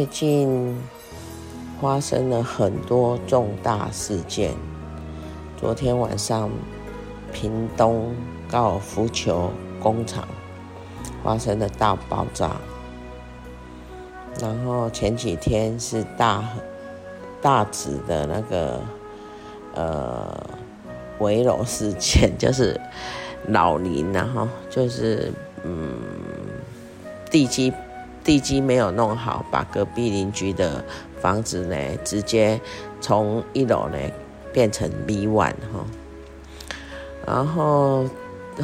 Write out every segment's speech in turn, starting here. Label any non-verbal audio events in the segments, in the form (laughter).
最近发生了很多重大事件。昨天晚上，屏东高尔夫球工厂发生了大爆炸，然后前几天是大大直的那个呃围楼事件，(laughs) 就是老林，然后就是嗯。地基地基没有弄好，把隔壁邻居的房子呢，直接从一楼呢变成 B one 哈。然后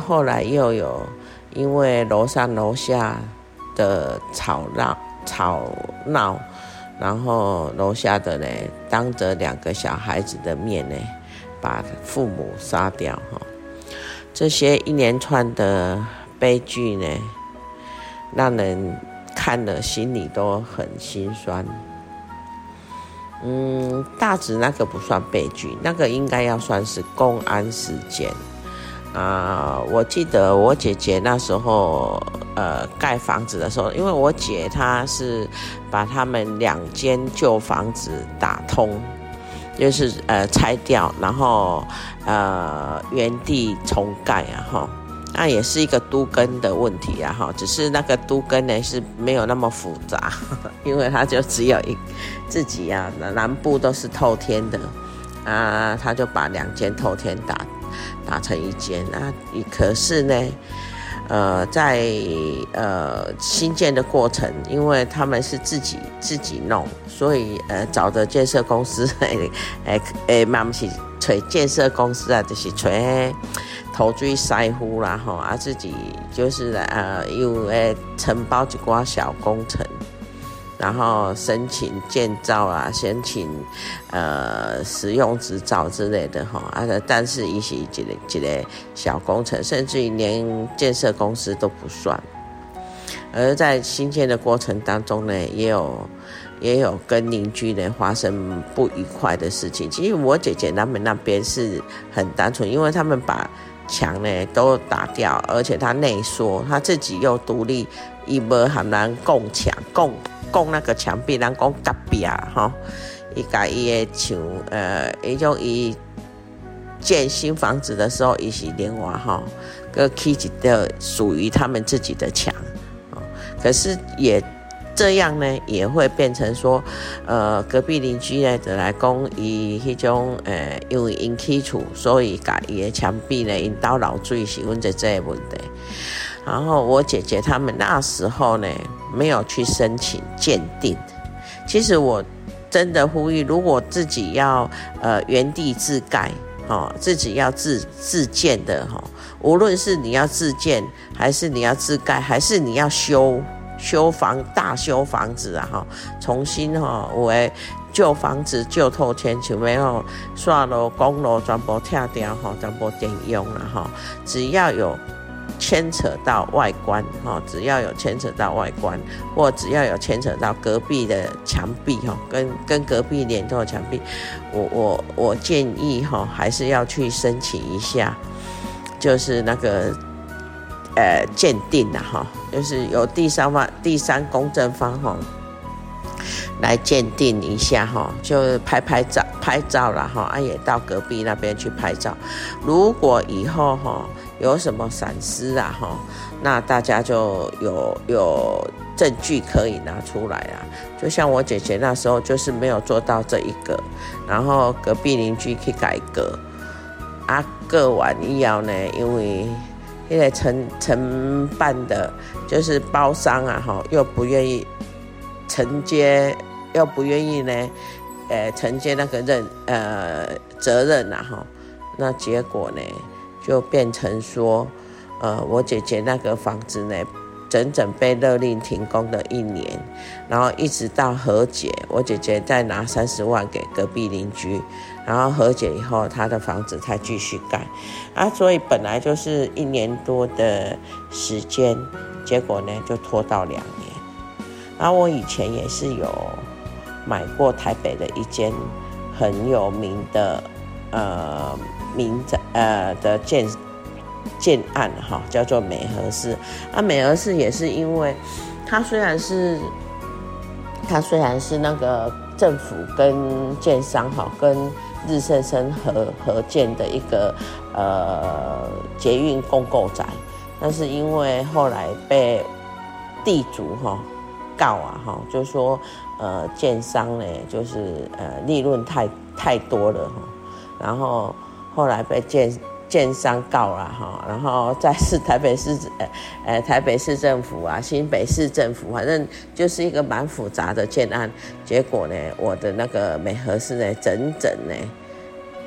后来又有因为楼上楼下的吵闹吵闹，然后楼下的呢当着两个小孩子的面呢，把父母杀掉哈。这些一连串的悲剧呢，让人看了心里都很心酸。嗯，大直那个不算悲剧，那个应该要算是公安事件啊。我记得我姐姐那时候呃盖房子的时候，因为我姐她是把他们两间旧房子打通，就是呃拆掉，然后呃原地重盖啊哈。那也是一个都更的问题啊，哈，只是那个都更呢是没有那么复杂，(laughs) 因为它就只有一自己啊，南部都是透天的啊，他就把两间透天打打成一间啊，可是呢，呃，在呃新建的过程，因为他们是自己自己弄，所以呃找的建设公司，诶诶诶，嘛不是找建设公司啊，就是锤。头最塞乎啦吼，啊自己就是呃又诶承包一寡小工程，然后申请建造啊，申请呃使用执照之类的哈，啊但是一些一个一个小工程，甚至于连建设公司都不算。而在新建的过程当中呢，也有也有跟邻居呢发生不愉快的事情。其实我姐姐他们那边是很单纯，因为他们把墙呢都打掉，而且他内缩，他自己又独立，伊无很难共墙共共那个墙壁，人讲隔壁啊，哈，伊家伊的墙，呃，伊种伊建新房子的时候，伊是另外哈，个起一个属于他们自己的墙，可是也。这样呢，也会变成说，呃，隔壁邻居呢，就来讲伊迄种，呃，因为因起厝，所以家伊的墙壁呢，因倒漏水是问着这个问题。然后我姐姐他们那时候呢，没有去申请鉴定。其实我真的呼吁，如果自己要呃原地自盖，哦，自己要自自建的哈，无论是你要自建，还是你要自盖，还是你要修。修房大修房子啊哈，重新哈，为旧房子旧透天，就没有刷楼公楼全部拆掉哈，全部点用了哈。只要有牵扯到外观哈，只要有牵扯到外观，或只要有牵扯到隔壁的墙壁哈，跟跟隔壁连通的墙壁，我我我建议哈，还是要去申请一下，就是那个。呃，鉴定的哈，就是由第三方、第三公证方哈来鉴定一下哈，就拍拍照、拍照了哈，啊也到隔壁那边去拍照。如果以后哈有什么闪失啊哈，那大家就有有证据可以拿出来啊。就像我姐姐那时候就是没有做到这一个，然后隔壁邻居去改革，啊，过完以后呢，因为。因为承承办的，就是包商啊，哈，又不愿意承接，又不愿意呢，呃，承接那个任呃责任呐，哈，那结果呢，就变成说，呃，我姐姐那个房子呢。整整被勒令停工了一年，然后一直到和解，我姐姐再拿三十万给隔壁邻居，然后和解以后，他的房子才继续盖，啊，所以本来就是一年多的时间，结果呢就拖到两年。然后我以前也是有买过台北的一间很有名的呃民宅呃的建。建案哈，叫做美和市。啊，美和市也是因为，它虽然是，它虽然是那个政府跟建商哈，跟日盛生和和建的一个呃捷运共购宅，但是因为后来被地主哈告啊哈，就说呃建商呢就是呃利润太太多了哈，然后后来被建。建商告了哈，然后再是台北市呃台北市政府啊，新北市政府，反正就是一个蛮复杂的建案。结果呢，我的那个美和市呢，整整呢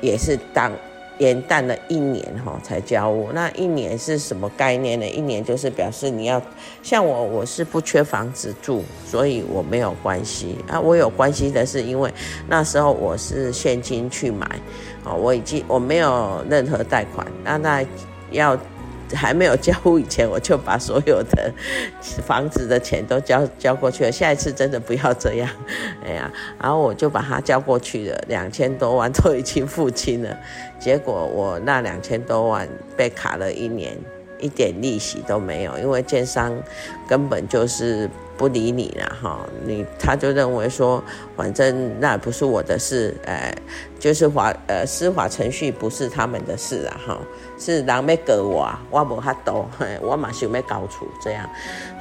也是当延旦了一年哈才交屋。那一年是什么概念呢？一年就是表示你要像我，我是不缺房子住，所以我没有关系啊。我有关系的是因为那时候我是现金去买。啊，我已经我没有任何贷款，那那要还没有交屋以前，我就把所有的房子的钱都交交过去了。下一次真的不要这样，哎呀，然后我就把它交过去了，两千多万都已经付清了。结果我那两千多万被卡了一年，一点利息都没有，因为建商根本就是。不理你了哈，你他就认为说，反正那不是我的事，呃，就是法呃司法程序不是他们的事啊哈，是人要告我，我无法度，我嘛想要搞出这样，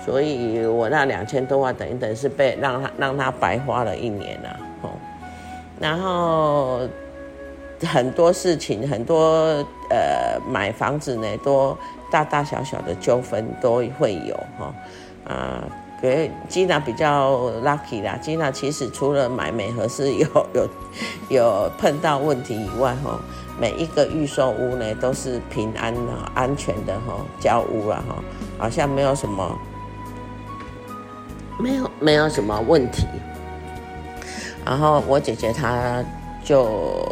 所以我那两千多万等于等是被让他让他白花了一年了哈，然后很多事情很多呃买房子呢，都大大小小的纠纷都会有哈啊。给吉娜比较 lucky 啦，吉娜其实除了买美和是有 (laughs) 有有碰到问题以外，哈，每一个预售屋呢都是平安的、安全的哈交屋了哈，好像没有什么没有没有什么问题。然后我姐姐她就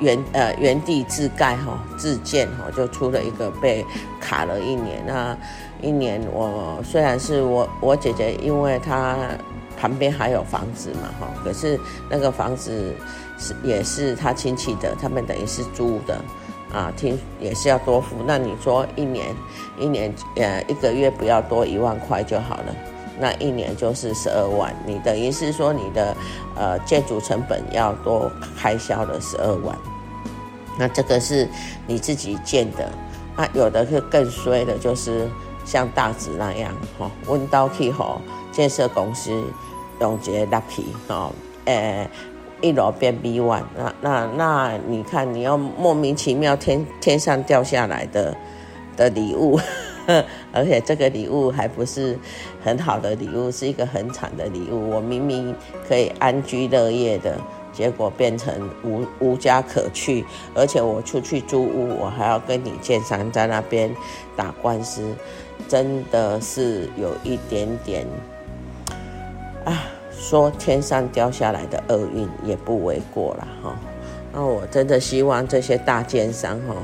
原呃原地自盖哈自建哈，就出了一个被卡了一年那。一年，我虽然是我我姐姐，因为她旁边还有房子嘛，哈，可是那个房子是也是她亲戚的，他们等于是租的，啊，听也是要多付。那你说一年一年呃一个月不要多一万块就好了，那一年就是十二万，你等于是说你的呃建筑成本要多开销了十二万，那这个是你自己建的，啊，有的是更衰的，就是。像大直那样，哈，温刀去吼建设公司用这个 lucky，哈，诶，一楼变 B one，那那那，你看你要莫名其妙天天上掉下来的的礼物，(laughs) 而且这个礼物还不是很好的礼物，是一个很惨的礼物。我明明可以安居乐业的，结果变成无无家可去，而且我出去租屋，我还要跟你建商在那边打官司。真的是有一点点啊，说天上掉下来的厄运也不为过了哈。那我真的希望这些大奸商哈，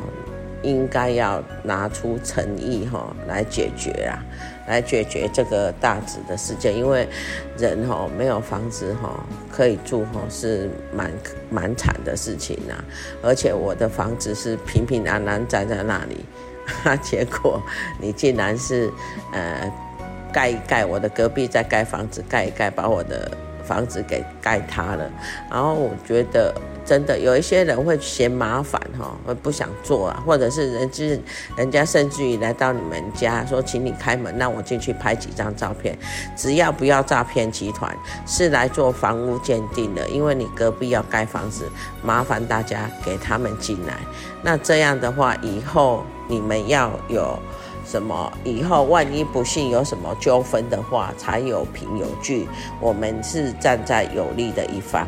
应该要拿出诚意哈来解决啊，来解决这个大子的事件。因为人哈没有房子哈可以住哈是蛮蛮惨的事情呐。而且我的房子是平平安安站在那里。哈，(laughs) 结果你竟然是，呃，盖一盖，我的隔壁在盖房子，盖一盖，把我的房子给盖塌了。然后我觉得，真的有一些人会嫌麻烦哈，会不想做啊，或者是人就是人家甚至于来到你们家说，请你开门，让我进去拍几张照片。只要不要诈骗集团，是来做房屋鉴定的，因为你隔壁要盖房子，麻烦大家给他们进来。那这样的话，以后。你们要有什么以后万一不幸有什么纠纷的话，才有凭有据，我们是站在有利的一方。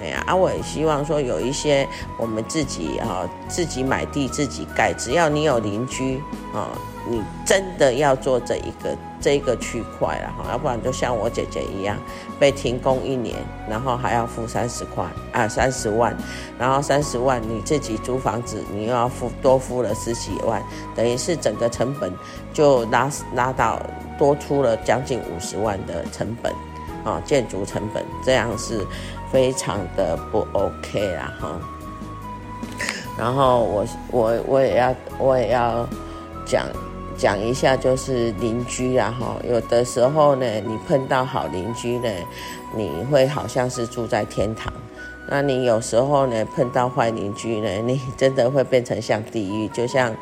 哎呀，啊，我也希望说有一些我们自己哈，自己买地自己盖，只要你有邻居啊，你真的要做这一个这一个区块了哈，要不然就像我姐姐一样被停工一年，然后还要付三十块啊三十万，然后三十万你自己租房子，你又要付多付了十几万，等于是整个成本就拉拉到多出了将近五十万的成本啊，建筑成本这样是。非常的不 OK 啦哈，然后我我我也要我也要讲讲一下，就是邻居啊哈，有的时候呢，你碰到好邻居呢，你会好像是住在天堂；那你有时候呢，碰到坏邻居呢，(laughs) 你真的会变成像地狱，就像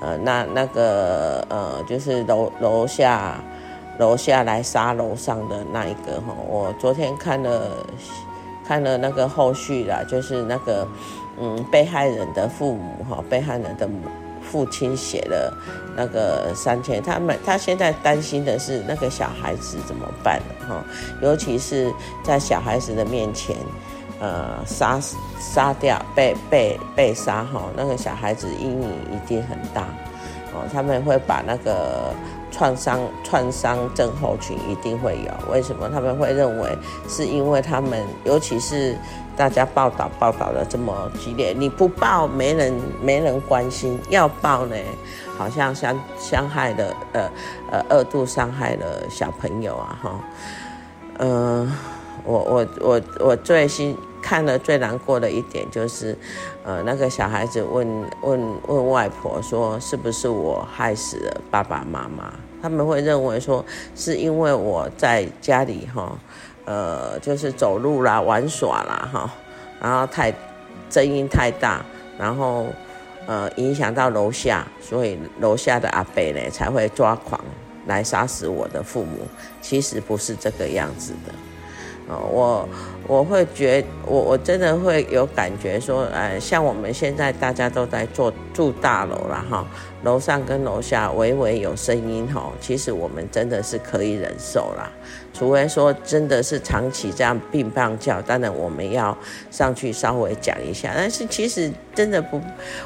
呃那那个呃就是楼楼下楼下来杀楼上的那一个哈，我昨天看了。看了那个后续啦，就是那个，嗯，被害人的父母哈，被害人的母父亲写了那个三千，他们他现在担心的是那个小孩子怎么办哈，尤其是在小孩子的面前，呃，杀杀掉被被被杀哈，那个小孩子阴影一定很大哦，他们会把那个。创伤创伤症候群一定会有，为什么他们会认为？是因为他们，尤其是大家报道报道的这么激烈，你不报没人没人关心，要报呢，好像伤伤害了呃呃二度伤害了小朋友啊哈，嗯、我我我我最新看了最难过的一点就是，呃那个小孩子问问问外婆说，是不是我害死了爸爸妈妈？他们会认为说，是因为我在家里哈，呃，就是走路啦、玩耍啦哈，然后太声音太大，然后呃影响到楼下，所以楼下的阿伯呢才会抓狂来杀死我的父母。其实不是这个样子的。呃我我会觉我我真的会有感觉说，呃，像我们现在大家都在做住大楼了哈，楼上跟楼下微微有声音哈，其实我们真的是可以忍受啦，除非说真的是长期这样并棒叫，当然我们要上去稍微讲一下，但是其实真的不，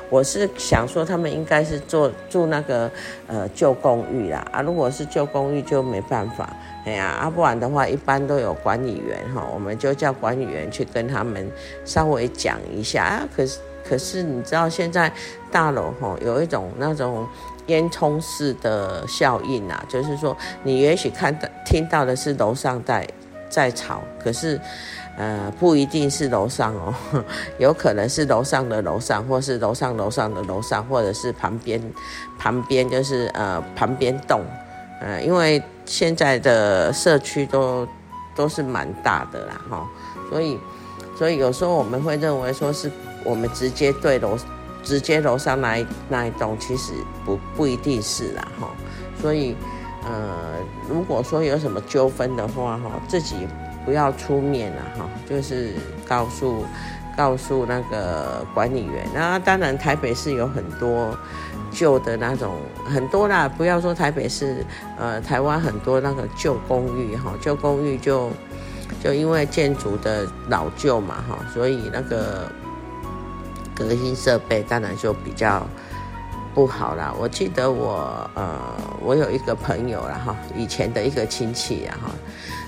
我是想说他们应该是做住那个呃旧公寓啦啊，如果是旧公寓就没办法。哎呀，啊，不然的话，一般都有管理员哈，我们就叫管理员去跟他们稍微讲一下啊。可是，可是你知道现在大楼哈有一种那种烟囱式的效应啊，就是说你也许看到听到的是楼上在在吵，可是呃不一定是楼上哦，(laughs) 有可能是楼上的楼上，或是楼上楼上的楼上，或者是旁边旁边就是呃旁边栋。呃，因为现在的社区都都是蛮大的啦，哈，所以所以有时候我们会认为说是我们直接对楼直接楼上那那一栋，其实不不一定是啦，哈，所以呃，如果说有什么纠纷的话，哈，自己不要出面了，哈，就是告诉告诉那个管理员。那当然，台北市有很多。旧的那种很多啦，不要说台北市，呃，台湾很多那个旧公寓哈，旧公寓就就因为建筑的老旧嘛哈，所以那个隔音设备当然就比较不好啦。我记得我呃，我有一个朋友啦哈，以前的一个亲戚啊哈，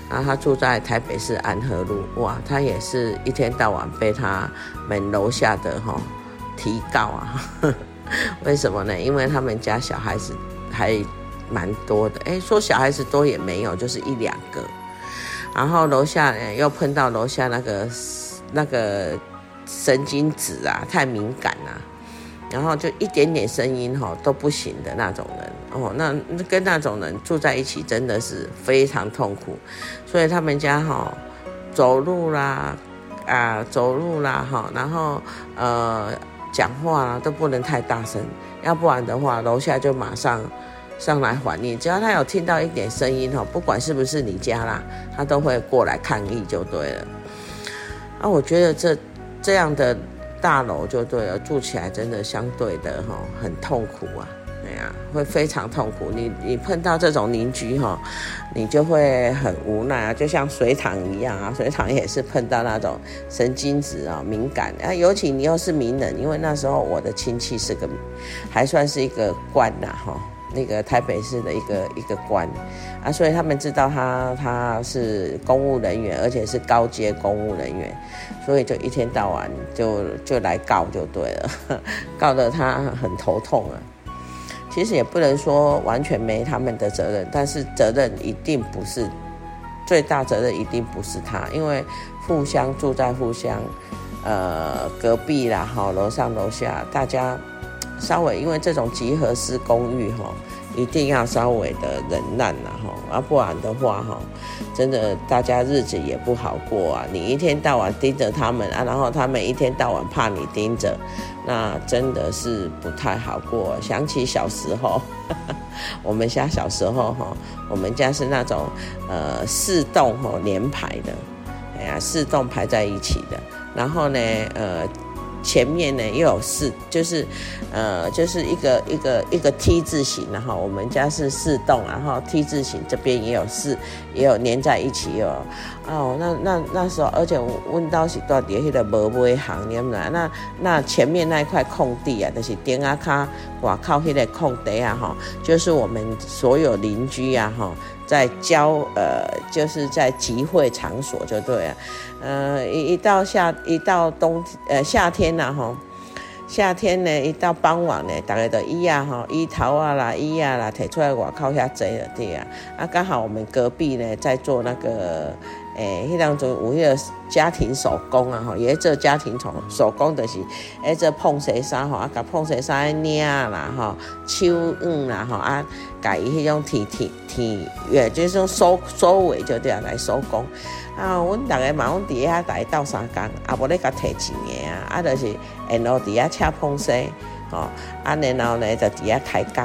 然后他住在台北市安和路，哇，他也是一天到晚被他们楼下的哈提告啊。呵呵 (laughs) 为什么呢？因为他们家小孩子还蛮多的，哎，说小孩子多也没有，就是一两个。然后楼下呢又碰到楼下那个那个神经质啊，太敏感了，然后就一点点声音哈都不行的那种人哦，那跟那种人住在一起真的是非常痛苦。所以他们家哈走路啦啊走路啦哈，然后呃。讲话啦都不能太大声，要不然的话，楼下就马上上来还你。只要他有听到一点声音哈，不管是不是你家啦，他都会过来抗议就对了。啊，我觉得这这样的大楼就对了，住起来真的相对的哈很痛苦啊。哎呀，会非常痛苦。你你碰到这种邻居哈，你就会很无奈啊，就像水塘一样啊，水塘也是碰到那种神经质啊、敏感啊，尤其你又是名人，因为那时候我的亲戚是个，还算是一个官呐哈。那个台北市的一个一个官啊，所以他们知道他他是公务人员，而且是高阶公务人员，所以就一天到晚就就来告就对了，(laughs) 告得他很头痛啊。其实也不能说完全没他们的责任，但是责任一定不是最大责任，一定不是他，因为互相住在互相呃隔壁啦，好，楼上楼下大家。稍微因为这种集合式公寓哈，一定要稍微的忍耐呐哈，啊不然的话哈，真的大家日子也不好过啊。你一天到晚盯着他们啊，然后他们一天到晚怕你盯着，那真的是不太好过。想起小时候，(laughs) 我们家小时候哈，我们家是那种呃四栋哈连排的，哎呀四栋排在一起的，然后呢呃。前面呢又有四，就是，呃，就是一个一个一个 T 字形，然后我们家是四栋，然后 T 字形这边也有四，也有连在一起哦。哦，那那那时候，而且问到是到底迄个无尾行，你们那那前面那一块空地啊，就是顶啊卡外靠迄个空地啊，哈，就是我们所有邻居啊，哈。在交呃，就是在集会场所就对了，呃，一一到夏一到冬呃夏天呐哈，夏天呢一到傍晚呢，大家都衣啊哈，衣头啊啦衣啊啦提出来外靠遐济了对啊，啊刚好我们隔壁呢在做那个。诶、迄当中有迄个家庭手工啊，吼，也做家庭手手工，就是诶，做碰洗衫吼，啊，甲碰洗衫诶领啦，吼，手纺啦，吼，啊，甲伊迄种铁铁铁，也就是种收收尾就对啊，来手工。啊，阮逐个嘛，阮伫遐来斗相共，啊，无咧甲摕钱诶啊，啊，就是然后伫遐车碰洗，吼，啊，然后呢就伫遐开工，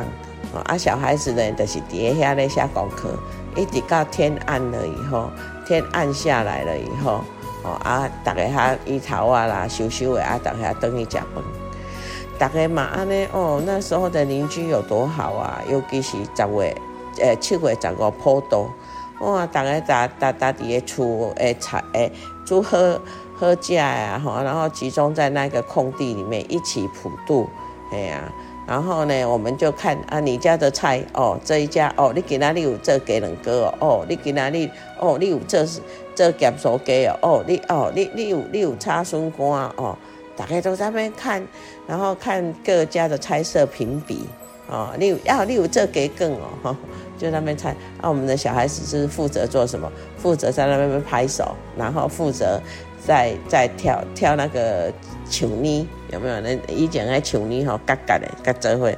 啊，小孩子呢就是伫遐咧写功课，一直到天暗了以后。天暗下来了以后，哦啊，大家哈伊头啊啦，收收的啊，大家等去食饭。大家嘛安尼哦，那时候的邻居有多好啊！尤其是十月，诶、欸，七月十五普渡，哇，大家搭搭搭伫个厝诶菜诶煮好好食呀，吼，然后集中在那个空地里面一起普渡，哎呀。然后呢，我们就看啊，你家的菜哦，这一家哦，你给哪里有这给人哥哦，哦，你给哪里哦，你有这是这夹手鸡哦，哦，你哦，你你有你有叉笋干哦，大家都在那边看，然后看各家的菜色评比哦，你有要、啊、你有这给更哦，就那边猜啊，我们的小孩子是负责做什么？负责在那边拍手，然后负责在在跳跳那个。球呢有没有？那以前那树泥吼，嘎嘎的，嘎做伙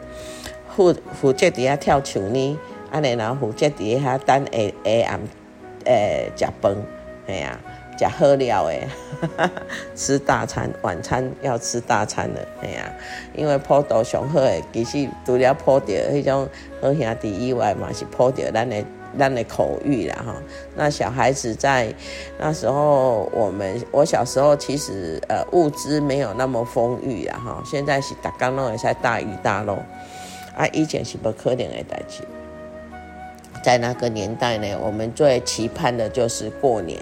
负负责伫遐跳树泥，安尼然后负责伫遐等下下暗诶食饭，哎呀，食好料诶，(laughs) 吃大餐，晚餐要吃大餐了，哎呀，因为普渡上好诶，其实除了普着迄种好兄弟以外嘛，是普着咱诶。咱的口语啦哈，那小孩子在那时候，我们我小时候其实呃物资没有那么丰裕啊哈，现在是大家拢会使大鱼大肉，啊以前是不可能的代志，在那个年代呢，我们最期盼的就是过年，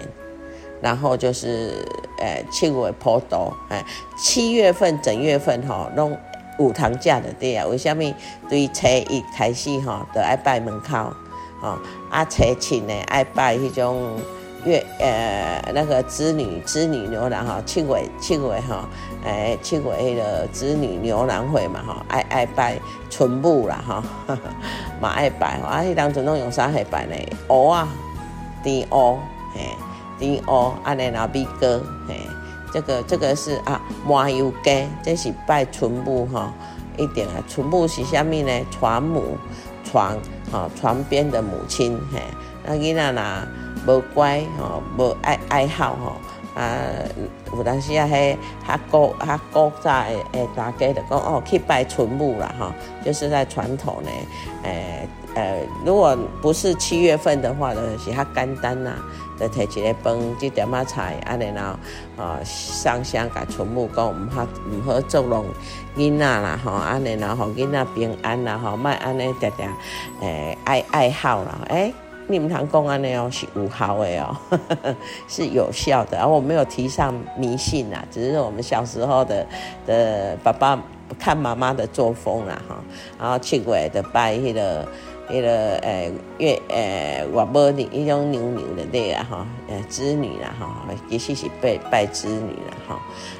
然后就是呃七月普渡，哎七月份整月份哈拢有糖假的对啊，为什么？对初一开始哈都爱拜门口。哦，啊，初七呢爱拜迄种月呃那个织女织女牛郎哈，七月七月哈，诶七月迄个织女牛郎会嘛哈，爱爱拜春母啦哈，(laughs) 嘛爱拜，啊，迄当阵拢用啥去拜呢？蚵啊，甜蚵，嘿，甜蚵，安尼老米糕，嘿，这个这个是啊麻油鸡，这是拜春母哈，一定啊，春母是虾米呢？传母传。哦，床边的母亲，嘿，那囡仔呐，无乖，吼，无爱爱好，吼，啊，有当时啊，迄较古较古早诶大家就讲哦，去拜春母啦，哈，就是在传统呢，诶、欸、诶、呃，如果不是七月份的话，呢是较简单呐，就摕一个饭，一点仔菜，安然后啊上香甲春母讲，毋好毋好作弄囡仔啦，吼，安然后囡仔平安啦，吼，莫安尼定定诶爱爱好啦，诶、欸。你们堂公安呢？哦，是有效的哦，是有效的。然后我没有提倡迷信啦，只是我们小时候的的爸爸看妈妈的作风啦哈。然后七月的拜那个那个呃月呃外母的一种牛牛的对啊哈，呃织女啦哈，其实是拜拜织女啦哈。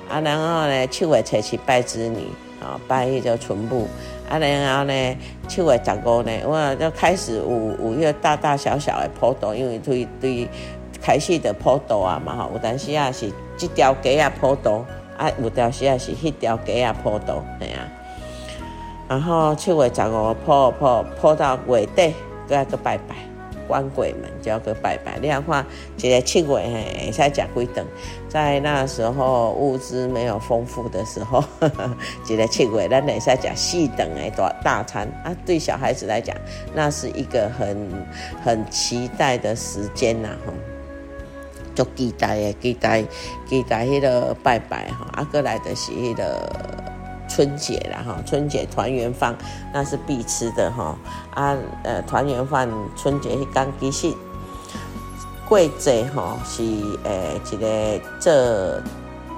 啊，然后呢七月初七拜织女啊，拜迄个春母。啊，然后呢，七月十五呢，我就开始有有迄个大大小小的普渡，因为对对开始的普渡啊嘛吼，有当时啊是这条街啊普渡，啊有当时啊是迄条街啊普渡，系啊。然后七月十五破破破到月底，搁要搁拜拜。关鬼门就要个拜拜，你看，一个七月嘿，会使食几顿，在那时候物资没有丰富的时候，呵呵一个七月，咱会使食四顿的大大餐啊。对小孩子来讲，那是一个很很期待的时间呐，哈，就期待的期待期待迄个拜拜哈，啊，过来的是迄个。春节啦哈，春节团圆饭那是必吃的哈啊呃团圆饭春节迄天其实过节哈是诶一个做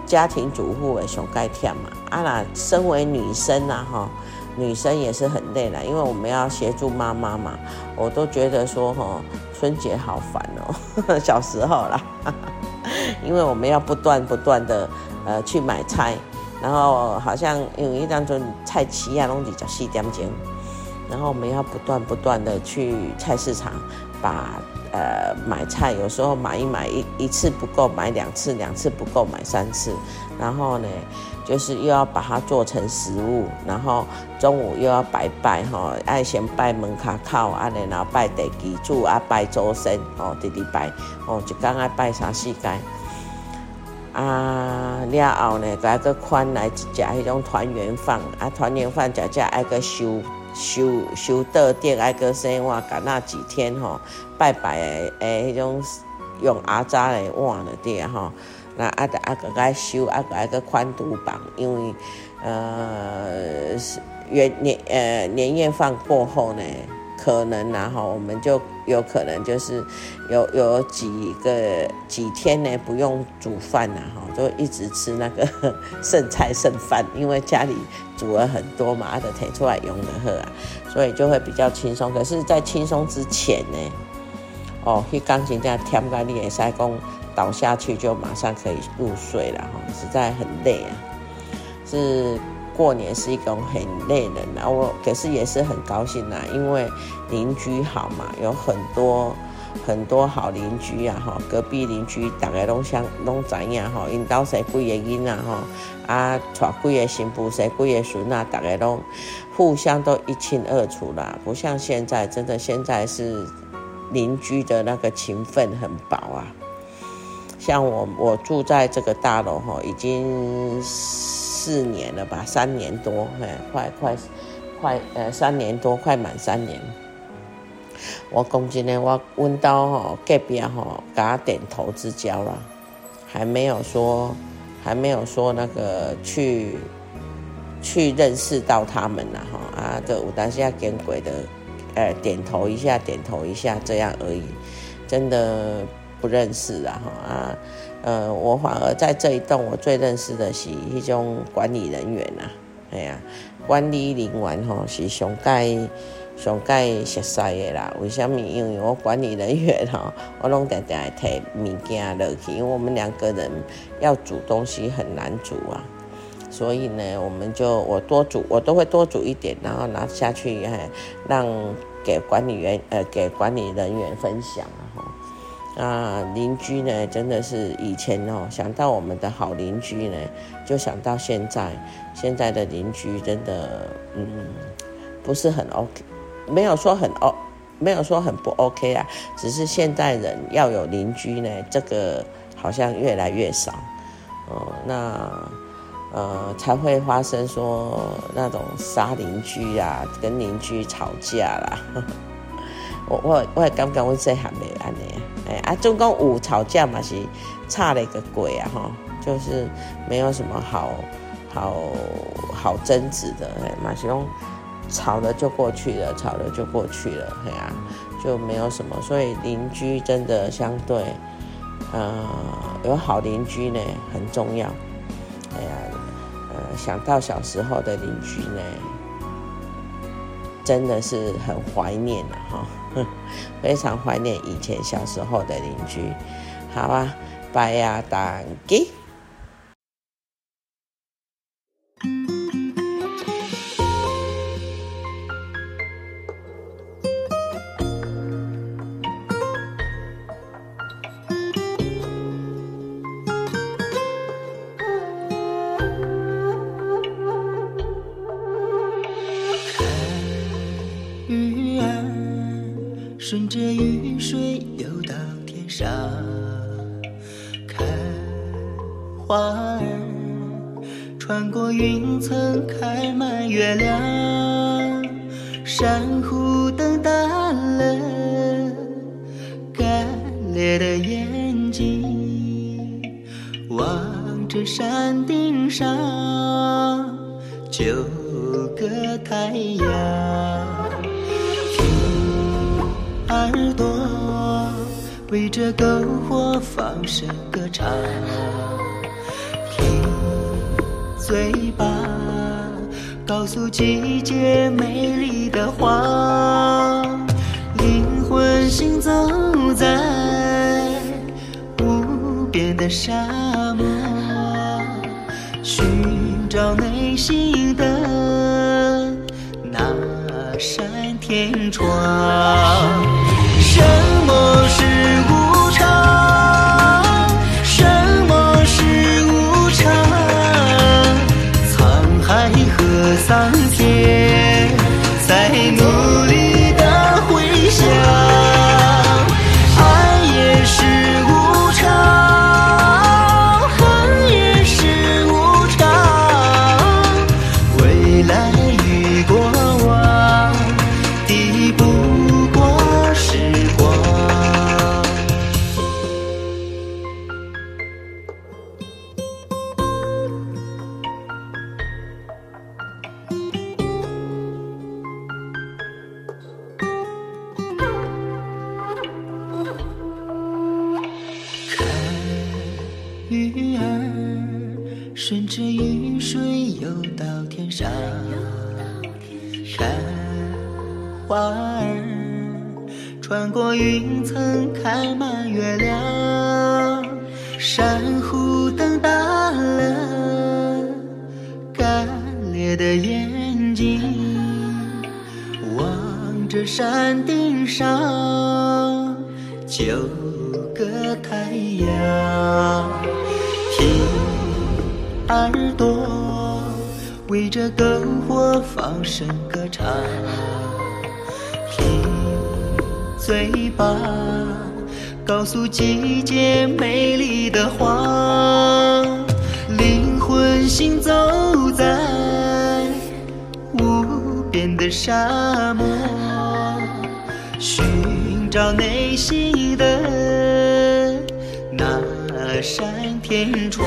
家庭主妇的上该忝嘛啊那身为女生啦哈女生也是很累啦，因为我们要协助妈妈嘛，我都觉得说哈春节好烦哦，(laughs) 小时候啦，(laughs) 因为我们要不断不断的呃去买菜。然后好像因为当中菜期啊，拢比较细点钟，然后我们要不断不断的去菜市场把呃买菜，有时候买一买一一次不够，买两次，两次不够，买三次，然后呢，就是又要把它做成食物，然后中午又要拜拜哈，爱先拜门卡靠啊，然后拜地基柱啊，拜祖先哦，弟弟拜哦，就刚爱拜啥世界。啊，了后呢，再个款来一食迄种团圆饭，啊，团圆饭食食爱个收收收到店，爱个生活干那几天吼，拜拜诶诶，迄种用阿扎来碗的店吼，那啊个啊个该收啊个爱个宽度棒，因为呃元年呃年夜饭过后呢。可能然后我们就有可能就是有有几个几天呢不用煮饭了哈，就一直吃那个 (laughs) 剩菜剩饭，因为家里煮了很多嘛，啊，就提出来用的喝啊，所以就会比较轻松。可是，在轻松之前呢，哦，去钢琴这样天干你也塞工倒下去就马上可以入睡了哈，实在很累啊，是。过年是一种很累人啊，我可是也是很高兴呐，因为邻居好嘛，有很多很多好邻居啊，哈，隔壁邻居大家拢相拢知影哈，因兜生几个囡啊哈，啊，带几个新妇谁贵个孙啊，大家拢互相都一清二楚啦，不像现在，真的现在是邻居的那个情分很薄啊，像我我住在这个大楼哈，已经。四年了吧，三年多，哎，快快快，呃，三年多，快满三年。我讲真的，我问到吼隔壁吼，给他点头之交了，还没有说，还没有说那个去去认识到他们了哈啊，这我当下见鬼的，呃，点头一下，点头一下这样而已，真的不认识啊哈啊。呃，我反而在这一栋，我最认识的是一种管理人员呐、啊，哎呀、啊，管理人员吼是上盖上盖熟悉的啦。为什么？因为我管理人员吼，(laughs) 我拢常常提物件落去，因为我们两个人要煮东西很难煮啊，所以呢，我们就我多煮，我都会多煮一点，然后拿下去，哎，让给管理员呃给管理人员分享啊。啊，邻居呢，真的是以前哦，想到我们的好邻居呢，就想到现在，现在的邻居真的，嗯，不是很 OK，没有说很 O，没有说很不 OK 啊，只是现代人要有邻居呢，这个好像越来越少，哦，那呃才会发生说那种杀邻居啊，跟邻居吵架啦。(laughs) 我我我也刚刚问这还没安呢，哎啊，总共五吵架嘛是差了一个鬼啊哈，就是没有什么好好好争执的，哎，马西龙吵了就过去了，吵了就过去了，哎呀、啊，就没有什么，所以邻居真的相对。呃，有好邻居呢，很重要。哎呀，呃，想到小时候的邻居呢，真的是很怀念的哈，(laughs) 非常怀念以前小时候的邻居。好啊，拜呀，大吉。穿过云层开满月亮，珊瑚瞪大了干裂的眼睛，望着山顶上九个太阳。耳朵围着篝火放声歌唱，嘴巴告诉季节美丽的话，灵魂行走在无边的沙漠，寻找内心的那扇天窗。花儿穿过云层开满月亮，珊瑚瞪大了干裂的眼睛，望着山顶上九个太阳。听耳朵围着篝火放声歌唱，嘴巴告诉季节美丽的话，灵魂行走在无边的沙漠，寻找内心的那扇天窗。